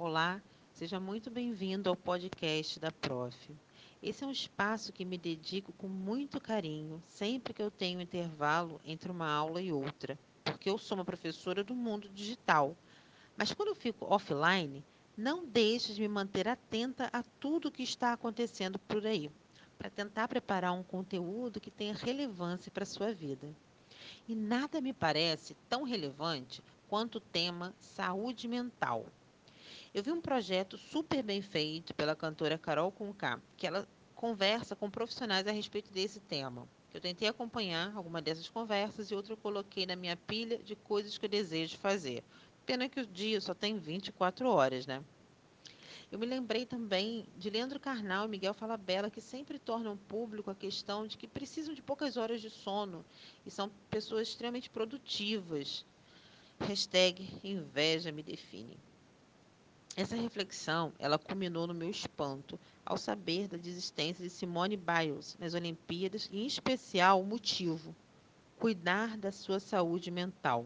Olá, seja muito bem-vindo ao podcast da Prof. Esse é um espaço que me dedico com muito carinho sempre que eu tenho intervalo entre uma aula e outra, porque eu sou uma professora do mundo digital. Mas quando eu fico offline, não deixe de me manter atenta a tudo o que está acontecendo por aí, para tentar preparar um conteúdo que tenha relevância para a sua vida. E nada me parece tão relevante quanto o tema saúde mental. Eu vi um projeto super bem feito pela cantora Carol Conká, que ela conversa com profissionais a respeito desse tema. Eu tentei acompanhar alguma dessas conversas e outra eu coloquei na minha pilha de coisas que eu desejo fazer. Pena que o dia só tem 24 horas, né? Eu me lembrei também de Leandro Carnal e Miguel Falabella, que sempre tornam público a questão de que precisam de poucas horas de sono e são pessoas extremamente produtivas. Hashtag inveja me define. Essa reflexão, ela culminou no meu espanto ao saber da desistência de Simone Biles nas Olimpíadas e, em especial, o motivo: cuidar da sua saúde mental.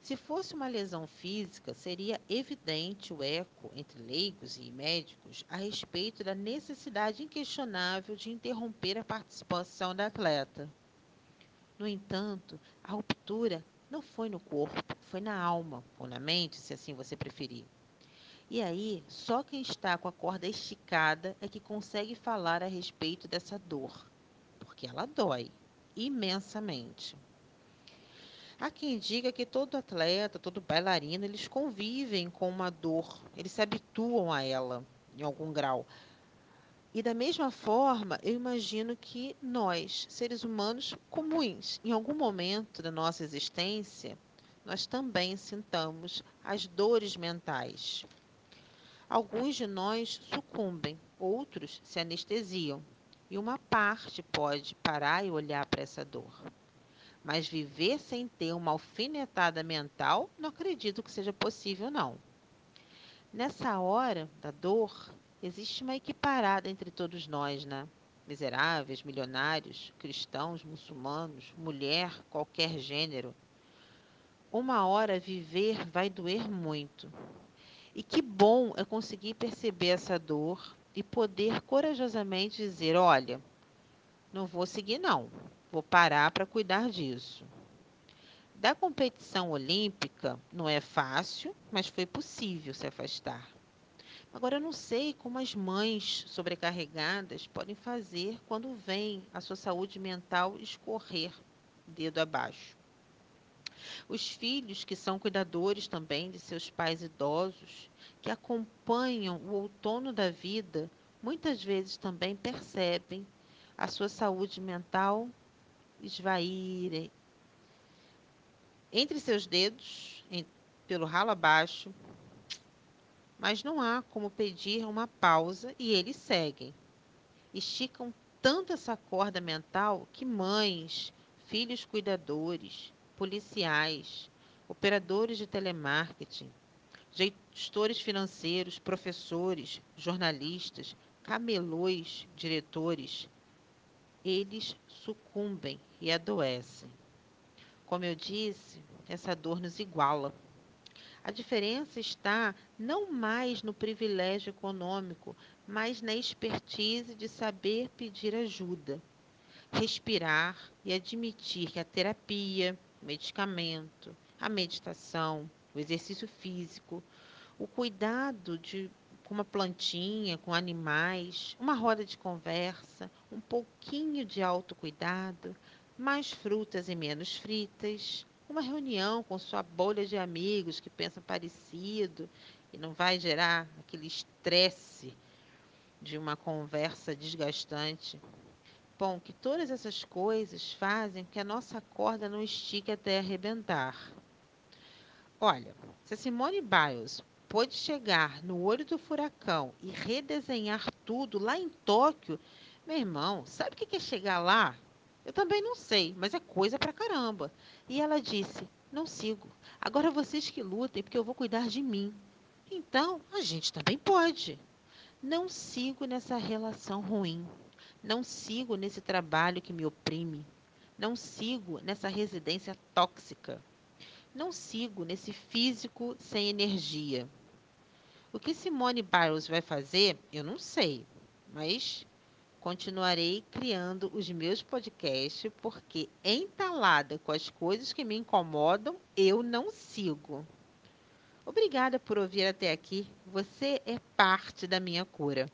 Se fosse uma lesão física, seria evidente o eco entre leigos e médicos a respeito da necessidade inquestionável de interromper a participação da atleta. No entanto, a ruptura não foi no corpo, foi na alma, ou na mente, se assim você preferir. E aí, só quem está com a corda esticada é que consegue falar a respeito dessa dor, porque ela dói imensamente. Há quem diga que todo atleta, todo bailarino, eles convivem com uma dor, eles se habituam a ela em algum grau. E da mesma forma, eu imagino que nós, seres humanos comuns, em algum momento da nossa existência, nós também sintamos as dores mentais. Alguns de nós sucumbem, outros se anestesiam, e uma parte pode parar e olhar para essa dor. Mas viver sem ter uma alfinetada mental, não acredito que seja possível, não. Nessa hora da dor, existe uma equiparada entre todos nós, né? Miseráveis, milionários, cristãos, muçulmanos, mulher, qualquer gênero. Uma hora viver vai doer muito, e que bom é conseguir perceber essa dor e poder corajosamente dizer: olha, não vou seguir, não, vou parar para cuidar disso. Da competição olímpica não é fácil, mas foi possível se afastar. Agora, eu não sei como as mães sobrecarregadas podem fazer quando vem a sua saúde mental escorrer dedo abaixo. Os filhos que são cuidadores também de seus pais idosos, que acompanham o outono da vida, muitas vezes também percebem a sua saúde mental esvair entre seus dedos, em, pelo ralo abaixo, mas não há como pedir uma pausa e eles seguem. Esticam tanto essa corda mental que mães, filhos cuidadores, policiais, operadores de telemarketing, gestores financeiros, professores, jornalistas, camelôs, diretores, eles sucumbem e adoecem. Como eu disse, essa dor nos iguala. A diferença está não mais no privilégio econômico, mas na expertise de saber pedir ajuda, respirar e admitir que a terapia, o medicamento, a meditação, o exercício físico, o cuidado de com uma plantinha, com animais, uma roda de conversa, um pouquinho de autocuidado, mais frutas e menos fritas, uma reunião com sua bolha de amigos que pensam parecido e não vai gerar aquele estresse de uma conversa desgastante. Bom, que todas essas coisas fazem que a nossa corda não estique até arrebentar. Olha, se a Simone Biles pôde chegar no olho do furacão e redesenhar tudo lá em Tóquio, meu irmão, sabe o que é chegar lá? Eu também não sei, mas é coisa pra caramba. E ela disse: Não sigo. Agora vocês que lutem, porque eu vou cuidar de mim. Então, a gente também pode. Não sigo nessa relação ruim. Não sigo nesse trabalho que me oprime. Não sigo nessa residência tóxica. Não sigo nesse físico sem energia. O que Simone Biles vai fazer, eu não sei, mas continuarei criando os meus podcasts porque entalada com as coisas que me incomodam, eu não sigo. Obrigada por ouvir até aqui. Você é parte da minha cura.